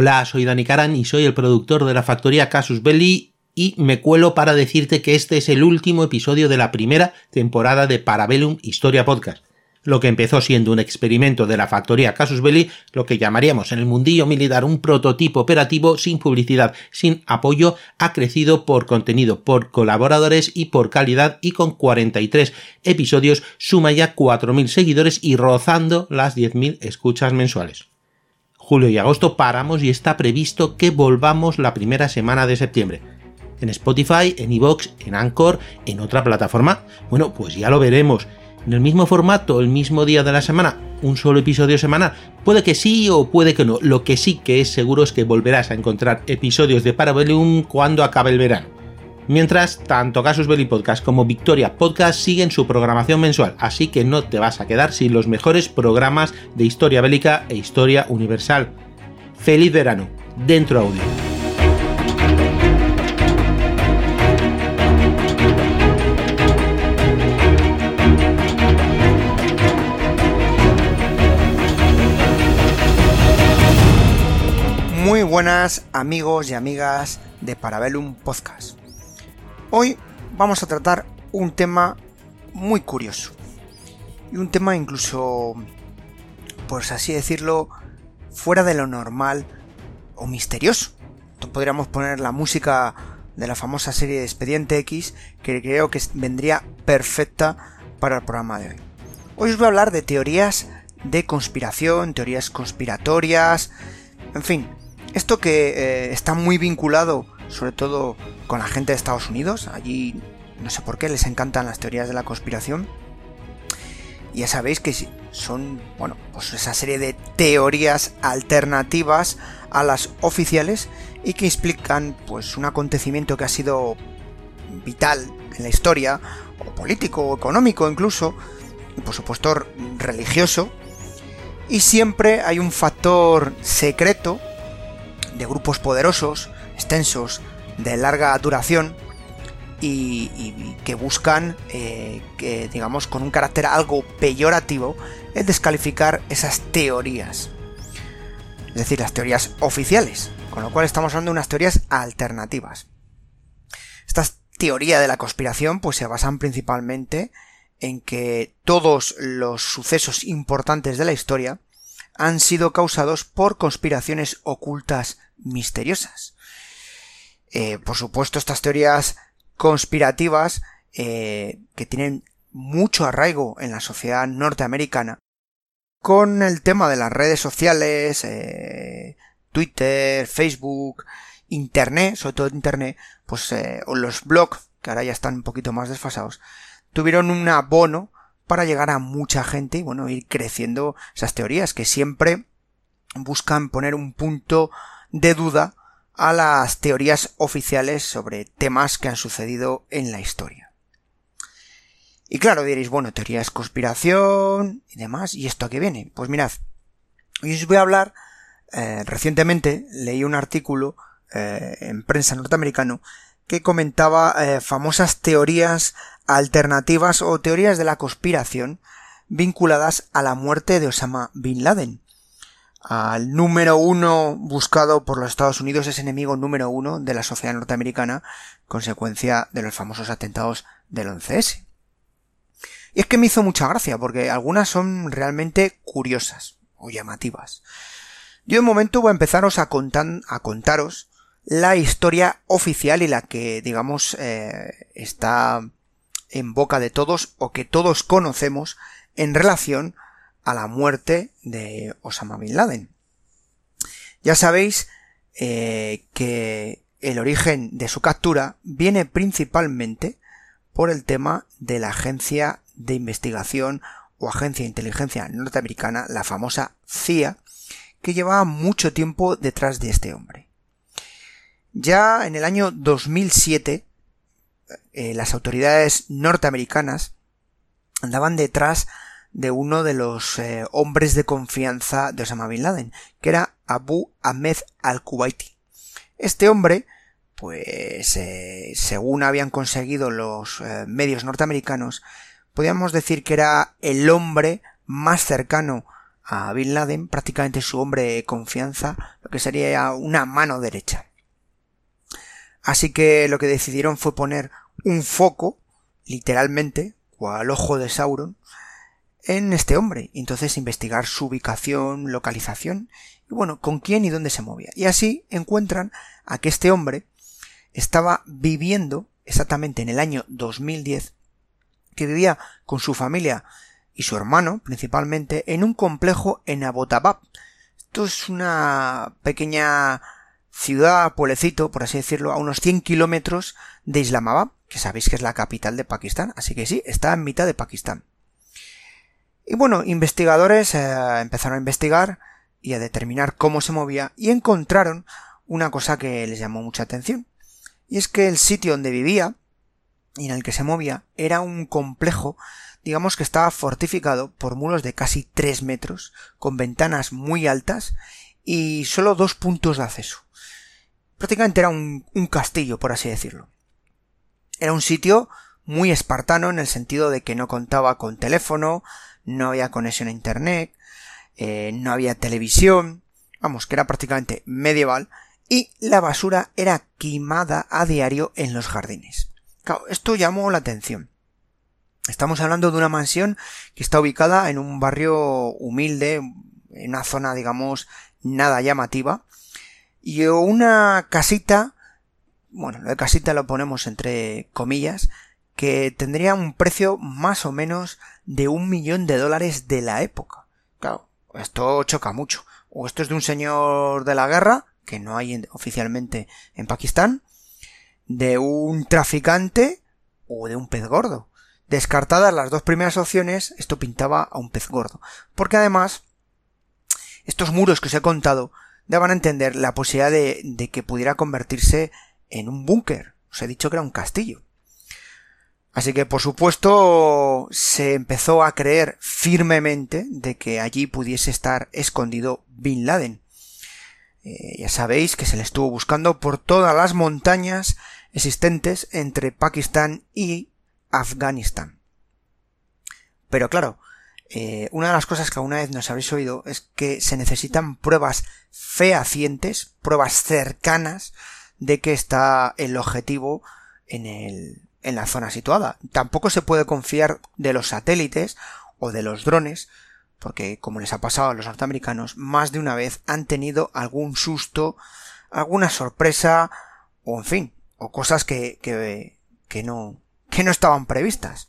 Hola, soy Dani Karan y soy el productor de la factoría Casus Belli y me cuelo para decirte que este es el último episodio de la primera temporada de Parabellum Historia Podcast lo que empezó siendo un experimento de la factoría Casus Belli, lo que llamaríamos en el mundillo militar un prototipo operativo sin publicidad, sin apoyo, ha crecido por contenido, por colaboradores y por calidad y con 43 episodios suma ya 4.000 seguidores y rozando las 10.000 escuchas mensuales. Julio y agosto paramos y está previsto que volvamos la primera semana de septiembre en Spotify, en Evox, en Anchor, en otra plataforma? Bueno, pues ya lo veremos en el mismo formato, el mismo día de la semana, un solo episodio semanal. Puede que sí o puede que no. Lo que sí que es seguro es que volverás a encontrar episodios de Parabellum cuando acabe el verano. Mientras, tanto Casus Belli Podcast como Victoria Podcast siguen su programación mensual, así que no te vas a quedar sin los mejores programas de historia bélica e historia universal. ¡Feliz verano! Dentro audio. Muy buenas amigos y amigas de Parabellum Podcast. Hoy vamos a tratar un tema muy curioso. Y un tema incluso, por así decirlo, fuera de lo normal o misterioso. Podríamos poner la música de la famosa serie de Expediente X, que creo que vendría perfecta para el programa de hoy. Hoy os voy a hablar de teorías de conspiración, teorías conspiratorias, en fin, esto que eh, está muy vinculado sobre todo con la gente de Estados Unidos, allí no sé por qué les encantan las teorías de la conspiración. Y ya sabéis que son, bueno, pues esa serie de teorías alternativas a las oficiales y que explican pues un acontecimiento que ha sido vital en la historia, o político, o económico incluso, y por supuesto religioso. Y siempre hay un factor secreto de grupos poderosos, extensos, de larga duración y, que buscan, eh, que, digamos, con un carácter algo peyorativo, el descalificar esas teorías. Es decir, las teorías oficiales, con lo cual estamos hablando de unas teorías alternativas. Estas teorías de la conspiración pues se basan principalmente en que todos los sucesos importantes de la historia han sido causados por conspiraciones ocultas misteriosas. Eh, por supuesto, estas teorías conspirativas eh, que tienen mucho arraigo en la sociedad norteamericana, con el tema de las redes sociales, eh, Twitter, Facebook, Internet, sobre todo Internet, pues o los blogs, que ahora ya están un poquito más desfasados, tuvieron un abono para llegar a mucha gente y bueno, ir creciendo esas teorías que siempre buscan poner un punto de duda a las teorías oficiales sobre temas que han sucedido en la historia. Y claro, diréis, bueno, teorías conspiración y demás, ¿y esto a qué viene? Pues mirad, hoy os voy a hablar, eh, recientemente leí un artículo eh, en prensa norteamericano que comentaba eh, famosas teorías alternativas o teorías de la conspiración vinculadas a la muerte de Osama Bin Laden. Al número uno buscado por los Estados Unidos es enemigo número uno de la sociedad norteamericana, consecuencia de los famosos atentados del 11S. Y es que me hizo mucha gracia, porque algunas son realmente curiosas o llamativas. Yo de momento voy a empezaros a, a contaros la historia oficial y la que, digamos, eh, está en boca de todos o que todos conocemos en relación a la muerte de Osama Bin Laden. Ya sabéis eh, que el origen de su captura viene principalmente por el tema de la agencia de investigación o agencia de inteligencia norteamericana, la famosa CIA, que llevaba mucho tiempo detrás de este hombre. Ya en el año 2007 eh, las autoridades norteamericanas andaban detrás de uno de los eh, hombres de confianza de Osama Bin Laden, que era Abu Ahmed al-Kuwaiti. Este hombre, pues eh, según habían conseguido los medios norteamericanos, podríamos decir que era el hombre más cercano a Bin Laden, prácticamente su hombre de confianza, lo que sería una mano derecha. Así que lo que decidieron fue poner un foco, literalmente, o al ojo de Sauron, en este hombre. Entonces investigar su ubicación, localización, y bueno, con quién y dónde se movía. Y así encuentran a que este hombre estaba viviendo exactamente en el año 2010, que vivía con su familia y su hermano, principalmente, en un complejo en Abbottabad. Esto es una pequeña ciudad, pueblecito, por así decirlo, a unos 100 kilómetros de Islamabad, que sabéis que es la capital de Pakistán, así que sí, está en mitad de Pakistán. Y bueno, investigadores eh, empezaron a investigar y a determinar cómo se movía y encontraron una cosa que les llamó mucha atención. Y es que el sitio donde vivía y en el que se movía era un complejo, digamos que estaba fortificado por muros de casi 3 metros, con ventanas muy altas y solo dos puntos de acceso. Prácticamente era un, un castillo, por así decirlo. Era un sitio muy espartano en el sentido de que no contaba con teléfono, no había conexión a internet, eh, no había televisión, vamos, que era prácticamente medieval, y la basura era quemada a diario en los jardines. Claro, esto llamó la atención. Estamos hablando de una mansión que está ubicada en un barrio humilde, en una zona, digamos, nada llamativa, y una casita, bueno, lo de casita lo ponemos entre comillas, que tendría un precio más o menos de un millón de dólares de la época. Claro, esto choca mucho. O esto es de un señor de la guerra, que no hay oficialmente en Pakistán, de un traficante o de un pez gordo. Descartadas las dos primeras opciones, esto pintaba a un pez gordo. Porque además, estos muros que os he contado daban a entender la posibilidad de, de que pudiera convertirse en un búnker. Os he dicho que era un castillo. Así que, por supuesto, se empezó a creer firmemente de que allí pudiese estar escondido Bin Laden. Eh, ya sabéis que se le estuvo buscando por todas las montañas existentes entre Pakistán y Afganistán. Pero claro, eh, una de las cosas que alguna vez nos habréis oído es que se necesitan pruebas fehacientes, pruebas cercanas de que está el objetivo en el, en la zona situada. Tampoco se puede confiar de los satélites o de los drones, porque como les ha pasado a los norteamericanos, más de una vez han tenido algún susto, alguna sorpresa, o en fin, o cosas que, que, que no, que no estaban previstas.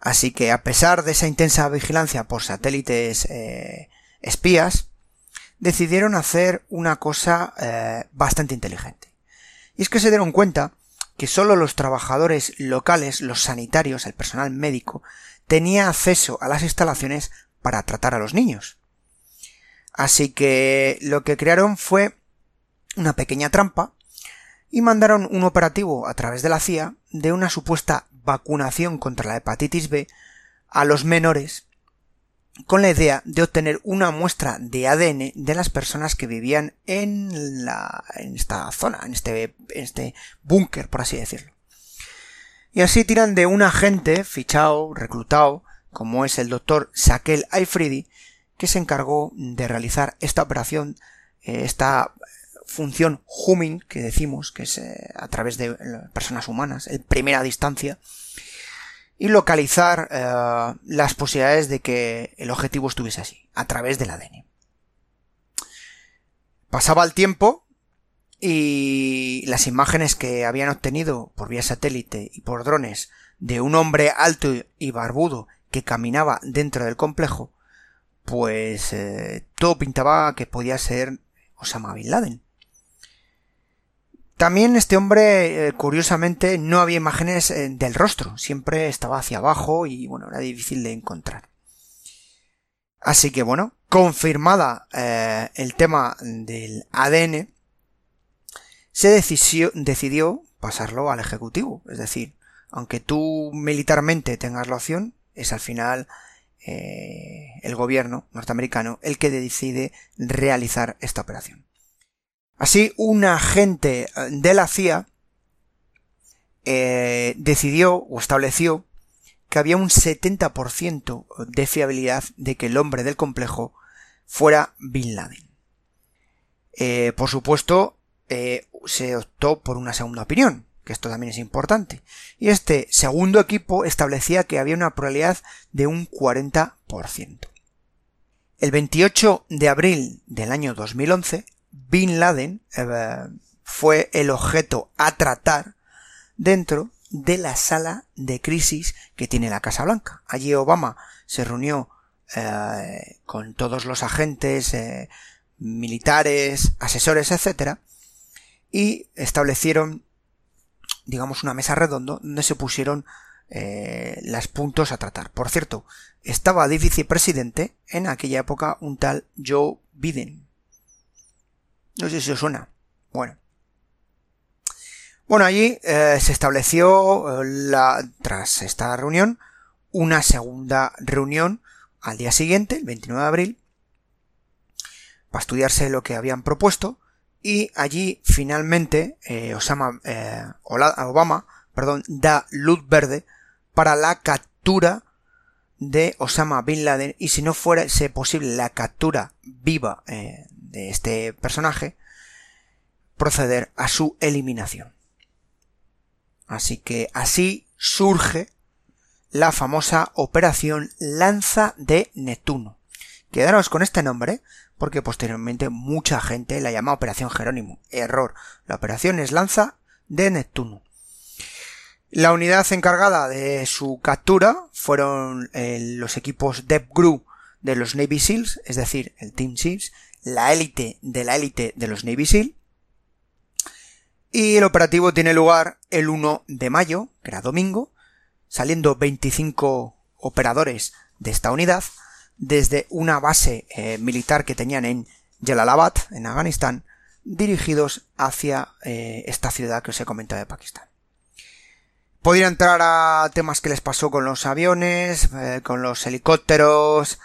Así que a pesar de esa intensa vigilancia por satélites eh, espías, decidieron hacer una cosa eh, bastante inteligente. Y es que se dieron cuenta que solo los trabajadores locales, los sanitarios, el personal médico, tenía acceso a las instalaciones para tratar a los niños. Así que lo que crearon fue una pequeña trampa y mandaron un operativo a través de la CIA de una supuesta vacunación contra la hepatitis B a los menores con la idea de obtener una muestra de ADN de las personas que vivían en la en esta zona, en este, este búnker, por así decirlo. Y así tiran de un agente fichado, reclutado, como es el doctor Sakel Aifridi, que se encargó de realizar esta operación, eh, esta función humming que decimos, que es eh, a través de personas humanas, en primera distancia, y localizar eh, las posibilidades de que el objetivo estuviese así, a través del ADN. Pasaba el tiempo y las imágenes que habían obtenido por vía satélite y por drones de un hombre alto y barbudo que caminaba dentro del complejo, pues eh, todo pintaba que podía ser Osama Bin Laden. También este hombre, eh, curiosamente, no había imágenes eh, del rostro, siempre estaba hacia abajo y bueno, era difícil de encontrar. Así que bueno, confirmada eh, el tema del ADN, se decidió, decidió pasarlo al Ejecutivo. Es decir, aunque tú militarmente tengas la opción, es al final el gobierno norteamericano el que decide realizar esta operación. Así, un agente eh, de la CIA eh, decidió o estableció que había un 70% de fiabilidad de que el hombre del complejo fuera Bin Laden. Eh, por supuesto, se optó por una segunda opinión, que esto también es importante. Y este segundo equipo establecía que había una probabilidad de un 40%. El 28 de abril del año 2011, Bin Laden eh, fue el objeto a tratar dentro de la sala de crisis que tiene la Casa Blanca. Allí Obama se reunió eh, con todos los agentes eh, militares, asesores, etcétera, y establecieron, digamos, una mesa redonda donde se pusieron eh, los puntos a tratar. Por cierto, estaba de vicepresidente en aquella época un tal Joe Biden. No sé si os suena. Bueno. Bueno, allí eh, se estableció eh, la, tras esta reunión una segunda reunión al día siguiente, el 29 de abril, para estudiarse lo que habían propuesto y allí finalmente eh, Osama, Obama perdón, da luz verde para la captura de Osama Bin Laden y si no fuera posible la captura viva de este personaje proceder a su eliminación. Así que así surge la famosa operación Lanza de Neptuno. Quedaros con este nombre porque posteriormente mucha gente la llama Operación Jerónimo. Error. La operación es Lanza de Neptuno. La unidad encargada de su captura fueron eh, los equipos DevGru de los Navy SEALs, es decir, el Team SEALs, la élite de la élite de los Navy SEAL, y el operativo tiene lugar el 1 de mayo, que era domingo, saliendo 25 operadores de esta unidad desde una base eh, militar que tenían en Jalalabad, en Afganistán, dirigidos hacia eh, esta ciudad que os he comentado de Pakistán. Podría entrar a temas que les pasó con los aviones, eh, con los helicópteros,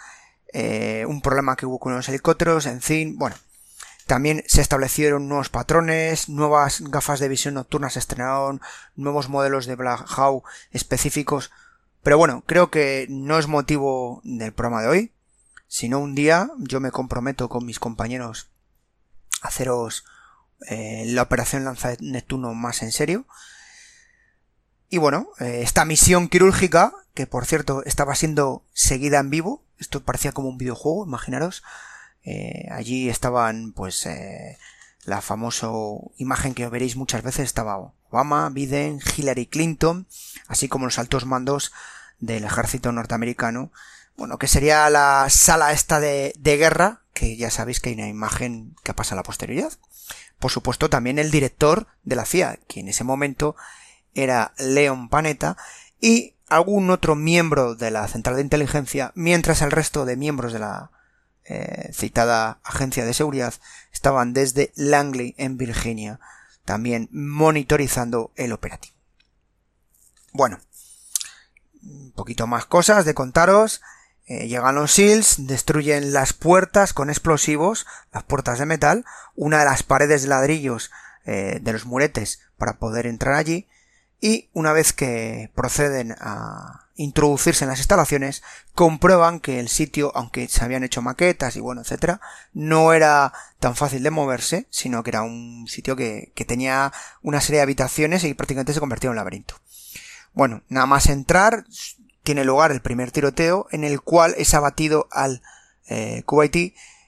un problema que hubo con los helicópteros, en fin, bueno, también se establecieron nuevos patrones, nuevas gafas de visión nocturna se estrenaron, nuevos modelos de Black Hawk específicos. Pero bueno, creo que no es motivo del programa de hoy, sino un día yo me comprometo con mis compañeros a haceros eh, la operación Lanza Neptuno más en serio. Y bueno, eh, esta misión quirúrgica, que por cierto estaba siendo seguida en vivo, esto parecía como un videojuego, imaginaros, eh, allí estaban, pues, eh, la famosa imagen que veréis muchas veces estaba Obama, Biden, Hillary Clinton, así como los altos mandos del ejército norteamericano. Bueno, que sería la sala esta de, de guerra, que ya sabéis que hay una imagen que pasa a la posterioridad. Por supuesto, también el director de la CIA, que en ese momento era Leon Panetta, y algún otro miembro de la central de inteligencia, mientras el resto de miembros de la eh, citada agencia de seguridad estaban desde Langley en Virginia también monitorizando el operativo. Bueno, un poquito más cosas de contaros. Eh, llegan los SEALs, destruyen las puertas con explosivos, las puertas de metal, una de las paredes de ladrillos eh, de los muretes para poder entrar allí y una vez que proceden a introducirse en las instalaciones, comprueban que el sitio, aunque se habían hecho maquetas y bueno, etcétera, no era tan fácil de moverse, sino que era un sitio que, tenía una serie de habitaciones y prácticamente se convertía en un laberinto. Bueno, nada más entrar, tiene lugar el primer tiroteo en el cual es abatido al eh,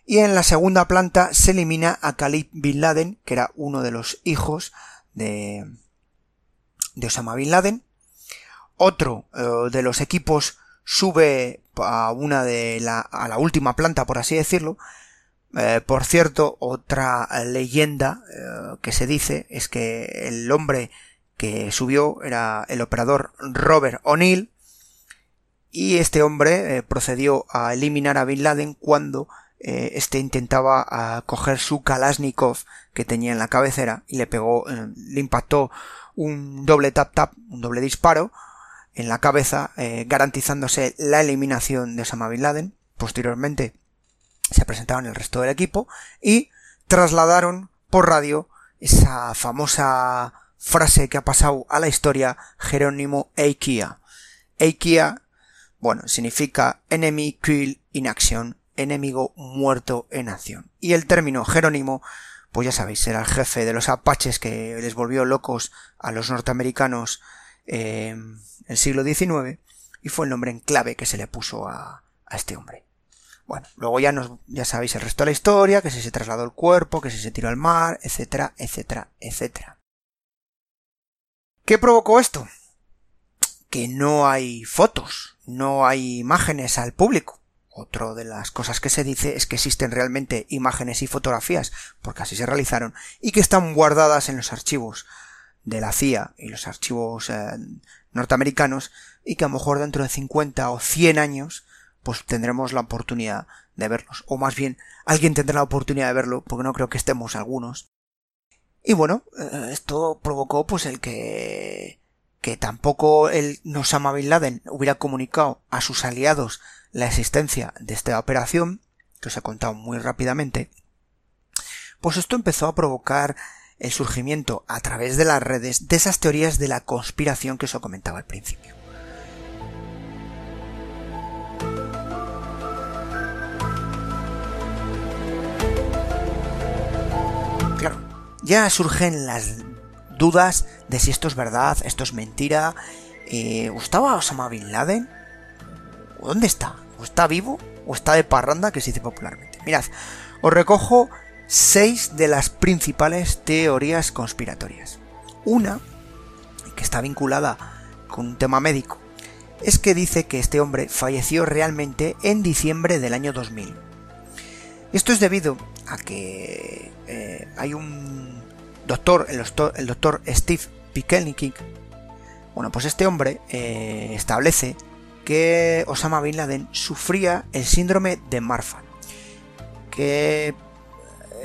y en la segunda planta se elimina a Khalid Bin Laden, que era uno de los hijos de, de Osama Bin Laden. Otro eh, de los equipos sube a una de la, a la última planta, por así decirlo. Eh, por cierto, otra leyenda eh, que se dice es que el hombre que subió era el operador Robert O'Neill y este hombre procedió a eliminar a Bin Laden cuando este intentaba ah, coger su Kalashnikov que tenía en la cabecera y le pegó, le impactó un doble tap tap, un doble disparo en la cabeza, eh, garantizándose la eliminación de Osama Bin Laden. Posteriormente se presentaron el resto del equipo y trasladaron por radio esa famosa frase que ha pasado a la historia Jerónimo Eikia. Eikia, bueno, significa enemy kill in action, enemigo muerto en acción. Y el término Jerónimo pues ya sabéis, era el jefe de los apaches que les volvió locos a los norteamericanos en el siglo XIX y fue el nombre en clave que se le puso a, a este hombre. Bueno, luego ya nos, ya sabéis el resto de la historia, que si se trasladó el cuerpo, que si se tiró al mar, etcétera, etcétera, etcétera. ¿Qué provocó esto? Que no hay fotos, no hay imágenes al público. Otra de las cosas que se dice es que existen realmente imágenes y fotografías, porque así se realizaron, y que están guardadas en los archivos de la CIA y los archivos eh, norteamericanos, y que a lo mejor dentro de 50 o 100 años, pues tendremos la oportunidad de verlos. O más bien, alguien tendrá la oportunidad de verlo, porque no creo que estemos algunos. Y bueno, eh, esto provocó pues el que que tampoco el Osama Bin Laden hubiera comunicado a sus aliados la existencia de esta operación, que os he contado muy rápidamente, pues esto empezó a provocar el surgimiento a través de las redes de esas teorías de la conspiración que os comentaba al principio. Claro, ya surgen las dudas de si esto es verdad, esto es mentira. Eh, ¿Estaba Osama Bin Laden? ¿Dónde está? ¿O está vivo? ¿O está de parranda? Que se dice popularmente. Mirad, os recojo seis de las principales teorías conspiratorias. Una, que está vinculada con un tema médico, es que dice que este hombre falleció realmente en diciembre del año 2000. Esto es debido a que eh, hay un doctor, el doctor, Steve Pikelnik, bueno, pues este hombre eh, establece que Osama Bin Laden sufría el síndrome de Marfan, que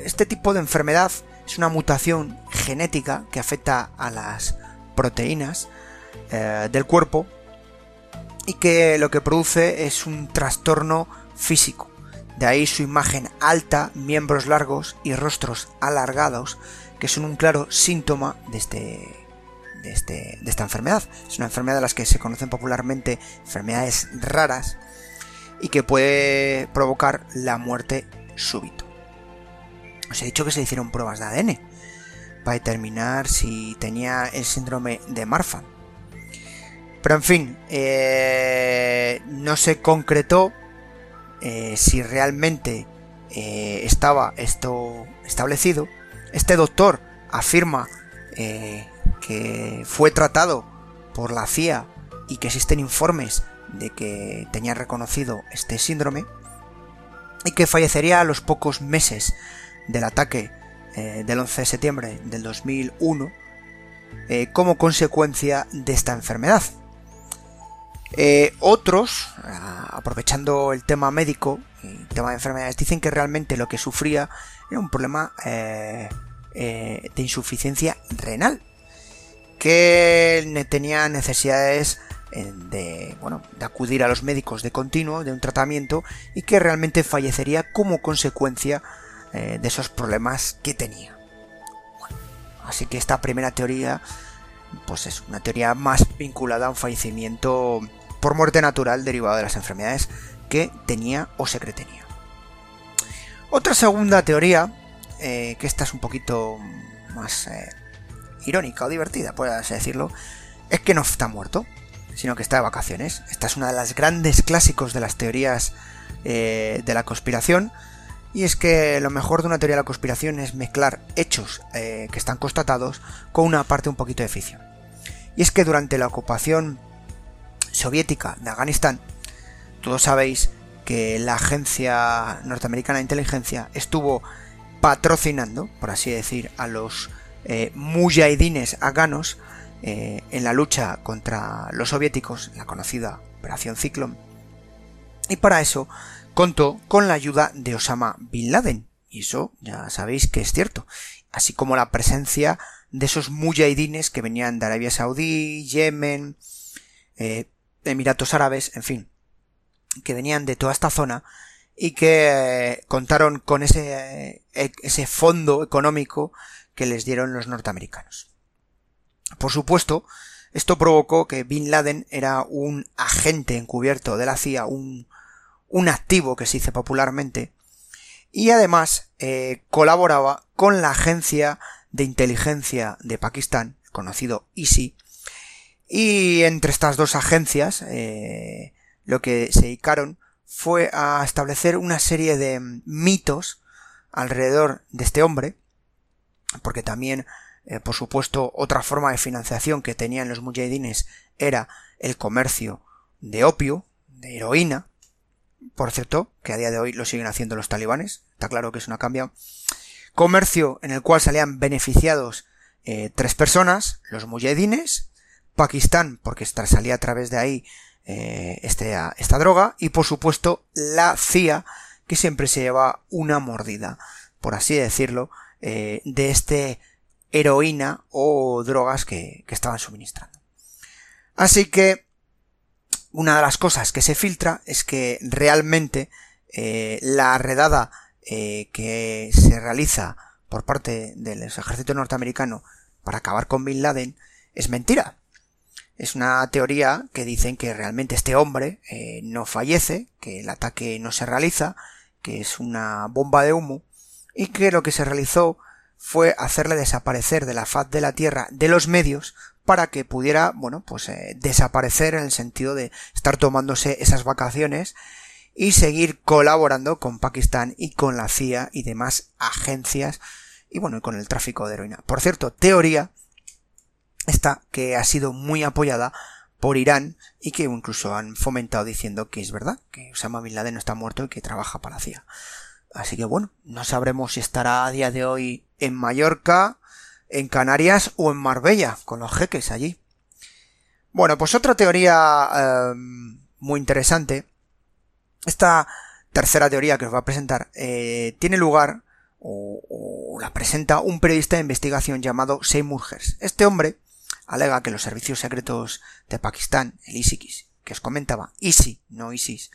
este tipo de enfermedad es una mutación genética que afecta a las proteínas eh, del cuerpo y que lo que produce es un trastorno físico. De ahí su imagen alta, miembros largos y rostros alargados, que son un claro síntoma de este de, este, de esta enfermedad. Es una enfermedad de las que se conocen popularmente enfermedades raras y que puede provocar la muerte súbito. Os he dicho que se hicieron pruebas de ADN para determinar si tenía el síndrome de Marfan. Pero en fin, eh, no se concretó eh, si realmente eh, estaba esto establecido. Este doctor afirma que fue tratado por la CIA y que existen informes de que tenía reconocido este síndrome y que fallecería a los pocos meses del ataque eh, del 11 de septiembre del 2001 eh, como consecuencia de esta enfermedad. Eh, otros, aprovechando el tema médico, el tema de enfermedades, dicen que realmente lo que sufría era un problema de insuficiencia renal que tenía necesidades eh, de, bueno, de acudir a los médicos de continuo, de un tratamiento, y que realmente fallecería como consecuencia eh, de esos problemas que tenía. así que esta primera teoría, pues es una teoría más vinculada a un fallecimiento por muerte natural derivado de las enfermedades que tenía o se tenía. Otra segunda teoría, eh, que esta es un poquito más irónica o divertida, por así decirlo, es que no está muerto, sino que está de vacaciones. Esta es una de las grandes clásicos de las teorías eh, de la conspiración. Y es que lo mejor de una teoría de la conspiración es mezclar hechos eh, que están constatados con una parte un poquito de ficción. Y es que durante la ocupación soviética de Afganistán, todos sabéis que la agencia norteamericana de inteligencia estuvo patrocinando, por así decir, a los eh, mujahidines afganos eh, en la lucha contra los soviéticos, la conocida Operación Ciclón. Y para eso contó con la ayuda de Osama Bin Laden. Y eso ya sabéis que es cierto. Así como la presencia de esos mujahidines que venían de Arabia Saudí, Yemen, eh, Emiratos Árabes, en fin, que venían de toda esta zona y que eh, contaron con ese, ese fondo económico que les dieron los norteamericanos. Por supuesto, esto provocó que Bin Laden era un agente encubierto de la CIA, un, un activo que se dice popularmente, y además eh, colaboraba con la agencia de inteligencia de Pakistán, conocido ISI, y entre estas dos agencias eh, lo que se dedicaron fue a establecer una serie de mitos alrededor de este hombre, porque también, eh, por supuesto, otra forma de financiación que tenían los mujahidines era el comercio de opio, de heroína, por cierto, que a día de hoy lo siguen haciendo los talibanes, está claro que eso no ha cambiado, comercio en el cual salían beneficiados eh, tres personas, los mujahidines, Pakistán, porque salía a través de ahí eh, este, esta droga, y por supuesto la CIA, que siempre se lleva una mordida, por así decirlo, eh, de este heroína o drogas que, que estaban suministrando. Así que una de las cosas que se filtra es que realmente eh, la redada eh, que se realiza por parte del ejército norteamericano para acabar con Bin Laden es mentira. Es una teoría que dicen que realmente este hombre no fallece, que el ataque no se realiza, que es una bomba de humo y que lo que se realizó fue hacerle desaparecer de la faz de la Tierra de los medios para que pudiera, bueno, pues eh, desaparecer en el sentido de estar tomándose esas vacaciones y seguir colaborando con Pakistán y con la CIA y demás agencias y bueno, con el tráfico de heroína. Por cierto, teoría esta que ha sido muy apoyada por Irán y que incluso han fomentado diciendo que es verdad, que Osama Bin Laden no está muerto y que trabaja para la CIA. Así que bueno, no sabremos si estará a día de hoy en Mallorca, en Canarias o en Marbella, con los jeques allí. Bueno, pues otra teoría em, muy interesante. Esta tercera teoría que os va a presentar eh, tiene lugar o, la presenta un periodista de investigación llamado Seymour Hersh. Este hombre alega que los servicios secretos de Pakistán, el ISIS, que os comentaba, ISI, no ISIS,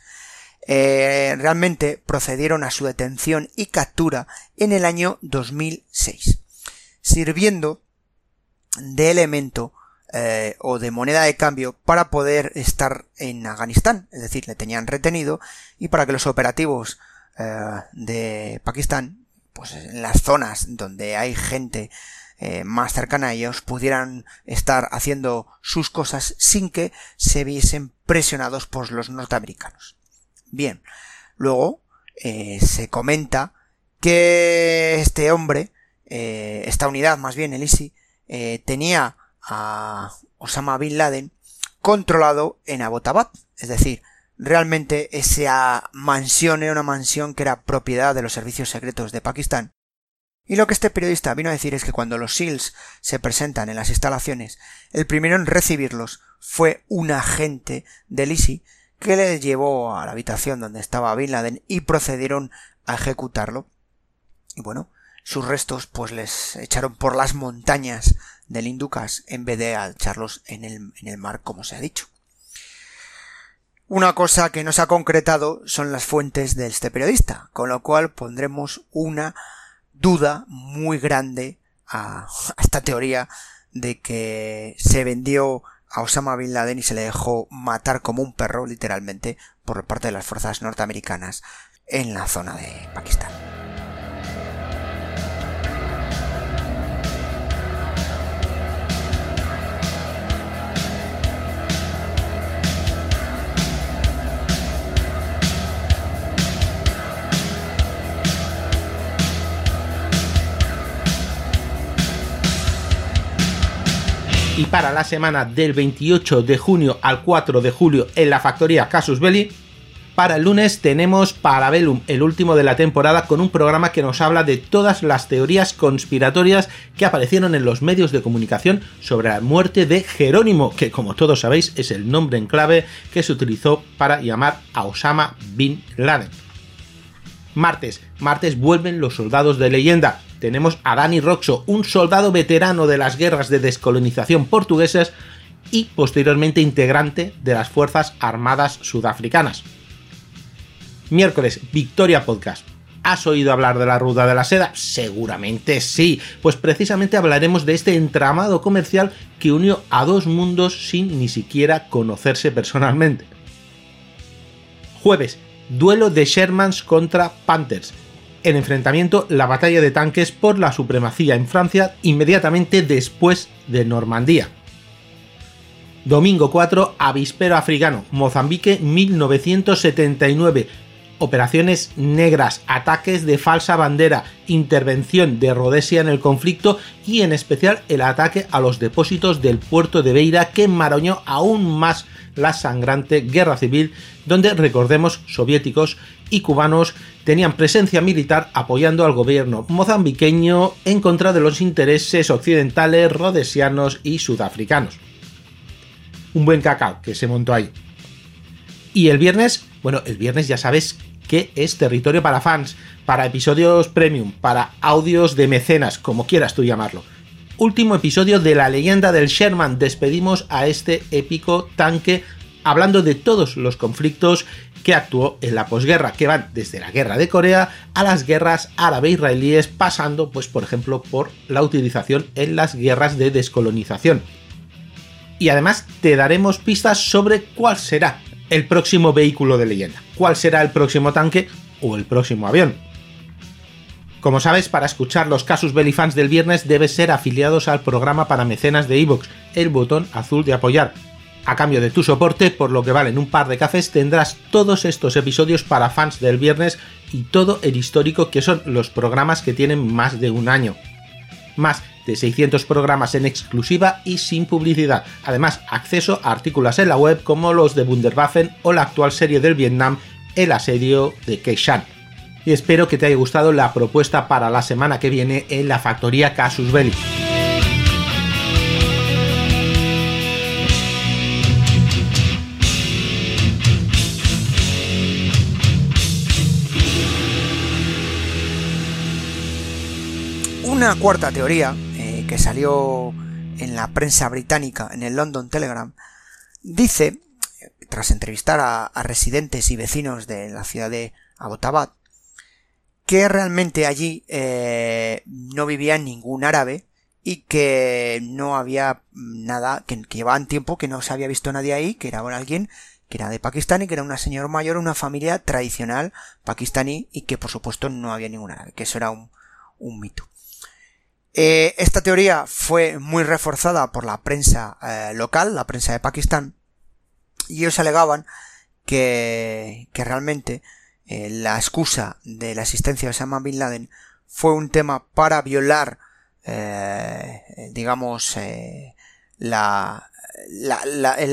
eh, realmente procedieron a su detención y captura en el año 2006 sirviendo de elemento eh, o de moneda de cambio para poder estar en Afganistán, es decir, le tenían retenido y para que los operativos eh, de Pakistán, pues en las zonas donde hay gente eh, más cercana a ellos, pudieran estar haciendo sus cosas sin que se viesen presionados por los norteamericanos. Bien, luego se comenta que este hombre eh, esta unidad, más bien el ISI, eh, tenía a Osama Bin Laden controlado en Abbottabad. Es decir, realmente esa mansión era una mansión que era propiedad de los servicios secretos de Pakistán. Y lo que este periodista vino a decir es que cuando los SEALs se presentan en las instalaciones, el primero en recibirlos fue un agente del ISI que les llevó a la habitación donde estaba Bin Laden y procedieron a ejecutarlo. Y bueno, sus restos pues les echaron por las montañas del Inducas en vez de echarlos en el, en el mar como se ha dicho. Una cosa que no se ha concretado son las fuentes de este periodista, con lo cual pondremos una duda muy grande a, esta teoría de que se vendió a Osama Bin Laden y se le dejó matar como un perro, literalmente, por parte de las fuerzas norteamericanas en la zona de Pakistán. Y para la semana del 28 de junio al 4 de julio en la factoría Casus Belli. Para el lunes tenemos Parabellum, el último de la temporada, con un programa que nos habla de todas las teorías conspiratorias que aparecieron en los medios de comunicación sobre la muerte de Jerónimo, que como todos sabéis es el nombre en clave que se utilizó para llamar a Osama Bin Laden. Martes, martes vuelven los soldados de leyenda, tenemos a Dani Roxo, un soldado veterano de las guerras de descolonización portuguesas y posteriormente integrante de las Fuerzas Armadas Sudafricanas. Miércoles, Victoria Podcast. ¿Has oído hablar de la Ruta de la Seda? Seguramente sí, pues precisamente hablaremos de este entramado comercial que unió a dos mundos sin ni siquiera conocerse personalmente. Jueves, duelo de Shermans contra Panthers el enfrentamiento, la batalla de tanques por la supremacía en Francia inmediatamente después de Normandía. Domingo 4, Avispero Africano, Mozambique 1979. Operaciones negras, ataques de falsa bandera, intervención de Rhodesia en el conflicto y en especial el ataque a los depósitos del puerto de Beira que enmarañó aún más la sangrante guerra civil donde recordemos soviéticos y cubanos tenían presencia militar apoyando al gobierno mozambiqueño en contra de los intereses occidentales, rhodesianos y sudafricanos un buen cacao que se montó ahí. Y el viernes, bueno, el viernes ya sabes que es territorio para fans, para episodios premium, para audios de mecenas, como quieras tú llamarlo. Último episodio de la leyenda del Sherman. Despedimos a este épico tanque hablando de todos los conflictos que actuó en la posguerra, que van desde la guerra de Corea a las guerras árabe-israelíes, pasando, pues, por ejemplo, por la utilización en las guerras de descolonización y además te daremos pistas sobre cuál será el próximo vehículo de leyenda, cuál será el próximo tanque o el próximo avión. Como sabes, para escuchar los Casus Belli fans del viernes debes ser afiliados al programa para mecenas de Evox, el botón azul de apoyar. A cambio de tu soporte, por lo que valen un par de cafés, tendrás todos estos episodios para fans del viernes y todo el histórico que son los programas que tienen más de un año. Más de 600 programas en exclusiva y sin publicidad. Además, acceso a artículos en la web como los de Wunderwaffen o la actual serie del Vietnam, El asedio de Keishan. Y espero que te haya gustado la propuesta para la semana que viene en la factoría Casus Belli. Una cuarta teoría que salió en la prensa británica, en el London Telegram, dice, tras entrevistar a, residentes y vecinos de la ciudad de Abbottabad, que realmente allí eh, no vivía ningún árabe y que no había nada, que, llevaban tiempo que no se había visto nadie ahí, que era alguien que era de Pakistán y que era una señora mayor, una familia tradicional pakistaní y que por supuesto no había ningún árabe, que eso era un, un mito. Eh, esta teoría fue muy reforzada por la prensa eh, local, la prensa de Pakistán, y ellos alegaban que, que realmente eh, la excusa de la existencia de Osama Bin Laden fue un tema para violar, digamos, el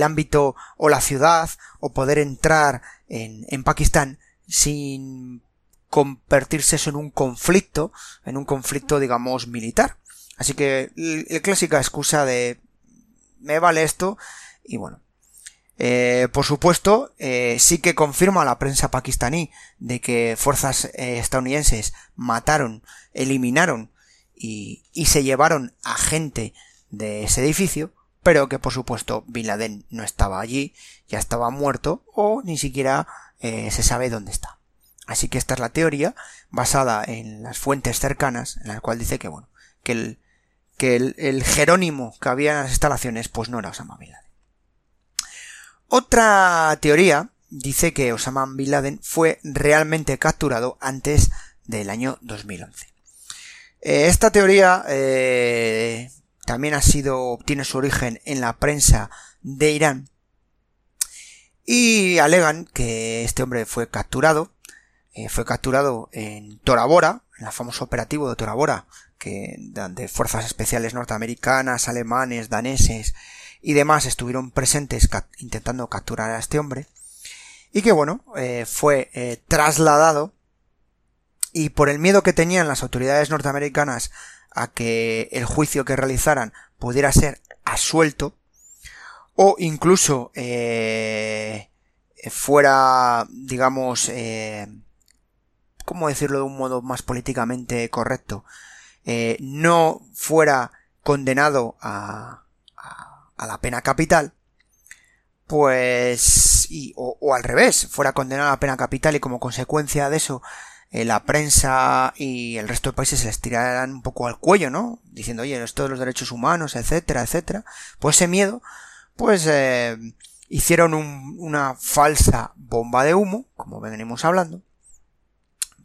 ámbito o la ciudad o poder entrar en, en Pakistán sin convertirse eso en un conflicto, en un conflicto, digamos, militar. Así que la clásica excusa de me vale esto y bueno. Eh, por supuesto, eh, sí que confirma la prensa pakistaní de que fuerzas eh, estadounidenses mataron, eliminaron y, y se llevaron a gente de ese edificio, pero que por supuesto Bin Laden no estaba allí, ya estaba muerto o ni siquiera se sabe dónde está. Así que esta es la teoría basada en las fuentes cercanas, en la cual dice que bueno, que el, que el, Jerónimo que había en las instalaciones pues no era Osama Bin Laden. Otra teoría dice que Osama Bin Laden fue realmente capturado antes del año 2011. Eh, esta teoría eh, también ha sido, tiene su origen en la prensa de Irán y alegan que este hombre fue capturado eh, fue capturado en Tora en el famoso operativo de Tora Bora, que de fuerzas especiales norteamericanas, alemanes, daneses y demás estuvieron presentes intentando capturar a este hombre, y que bueno, eh, fue eh, trasladado y por el miedo que tenían las autoridades norteamericanas a que el juicio que realizaran pudiera ser asuelto o incluso fuera digamos ¿cómo decirlo de un modo más políticamente correcto? Eh, no fuera condenado a, a, la pena capital, pues, y, o, al revés, fuera condenado a la pena capital y como consecuencia de eso, eh, la prensa y el resto de países se les tiraran un poco al cuello, ¿no? Diciendo, oye, esto de los derechos humanos, etcétera, etcétera. Pues ese miedo, pues, eh, hicieron una falsa bomba de humo, como venimos hablando,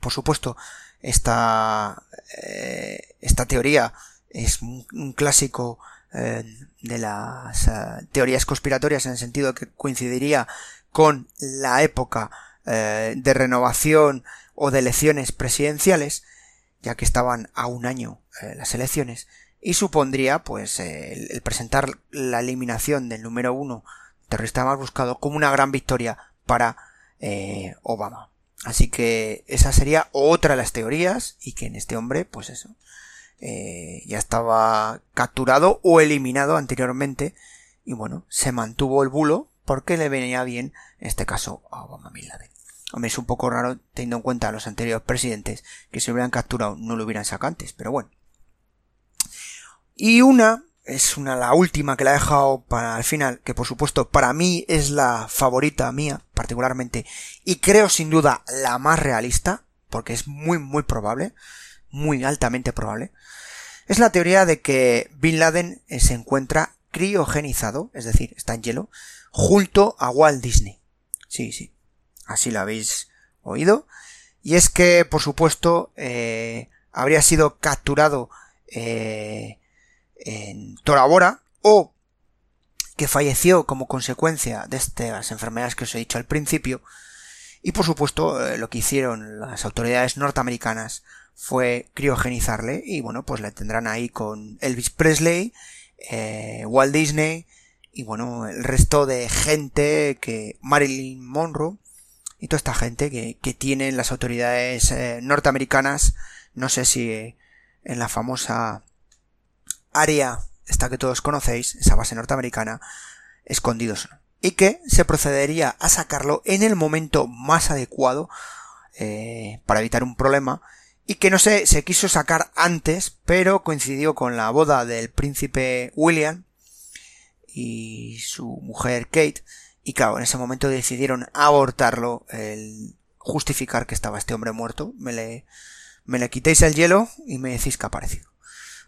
por supuesto, esta, eh, esta teoría es un, clásico eh, de las eh, teorías conspiratorias en el sentido que coincidiría con la época de renovación o de elecciones presidenciales, ya que estaban a un año las elecciones, y supondría pues el, presentar la eliminación del número uno terrorista más buscado como una gran victoria para Obama. Así que esa sería otra de las teorías y que en este hombre, pues eso, eh, ya estaba capturado o eliminado anteriormente y bueno, se mantuvo el bulo porque le venía bien, en este caso, a Obama Bin. Hombre, es un poco raro teniendo en cuenta a los anteriores presidentes que se hubieran capturado no lo hubieran sacado antes, pero bueno. Y una es una la última que la he dejado para el final, que por supuesto para mí es la favorita mía particularmente y creo sin duda la más realista, porque es muy muy probable, muy altamente probable, es la teoría de que Bin Laden se encuentra criogenizado, es decir, está en hielo, junto a Walt Disney. Sí, sí, así lo habéis oído. Y es que, por supuesto, eh, habría sido capturado eh, en Tora o que falleció como consecuencia de estas enfermedades que os he dicho al principio. Y por supuesto eh, lo que hicieron las autoridades norteamericanas fue criogenizarle y bueno pues le tendrán ahí con Elvis Presley eh, Walt Disney y bueno el resto de gente que Marilyn Monroe y toda esta gente que, que tienen las autoridades eh, norteamericanas. No sé si en la famosa área, esta que todos conocéis, esa base norteamericana, escondidos. Y que se procedería a sacarlo en el momento más adecuado eh, para evitar un problema. Y que no sé, se quiso sacar antes, pero coincidió con la boda del príncipe William y su mujer Kate. Y claro, en ese momento decidieron abortarlo, el justificar que estaba este hombre muerto. Me le, me le quitéis el hielo y me decís que ha aparecido.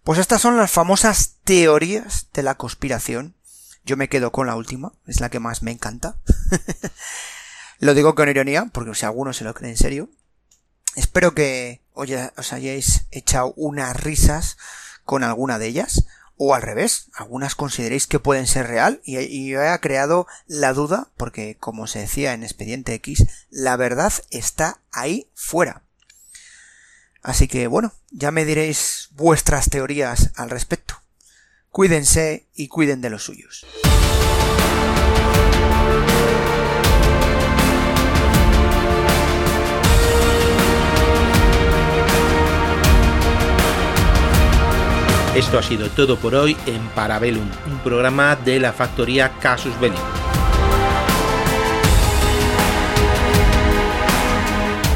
Pues estas son las famosas teorías de la conspiración. Yo me quedo con la última, es la que más me encanta. Lo digo con ironía, porque si alguno se lo cree en serio. Espero que os hayáis echado unas risas con alguna de ellas, o al revés, algunas consideréis que pueden ser real y, y haya creado la duda, porque como se decía en Expediente X, la verdad está ahí fuera. Así que bueno, ya me diréis vuestras teorías al respecto. Cuídense y cuiden de los suyos. Esto ha sido todo por hoy en Parabellum, un programa de la factoría Casus Belli.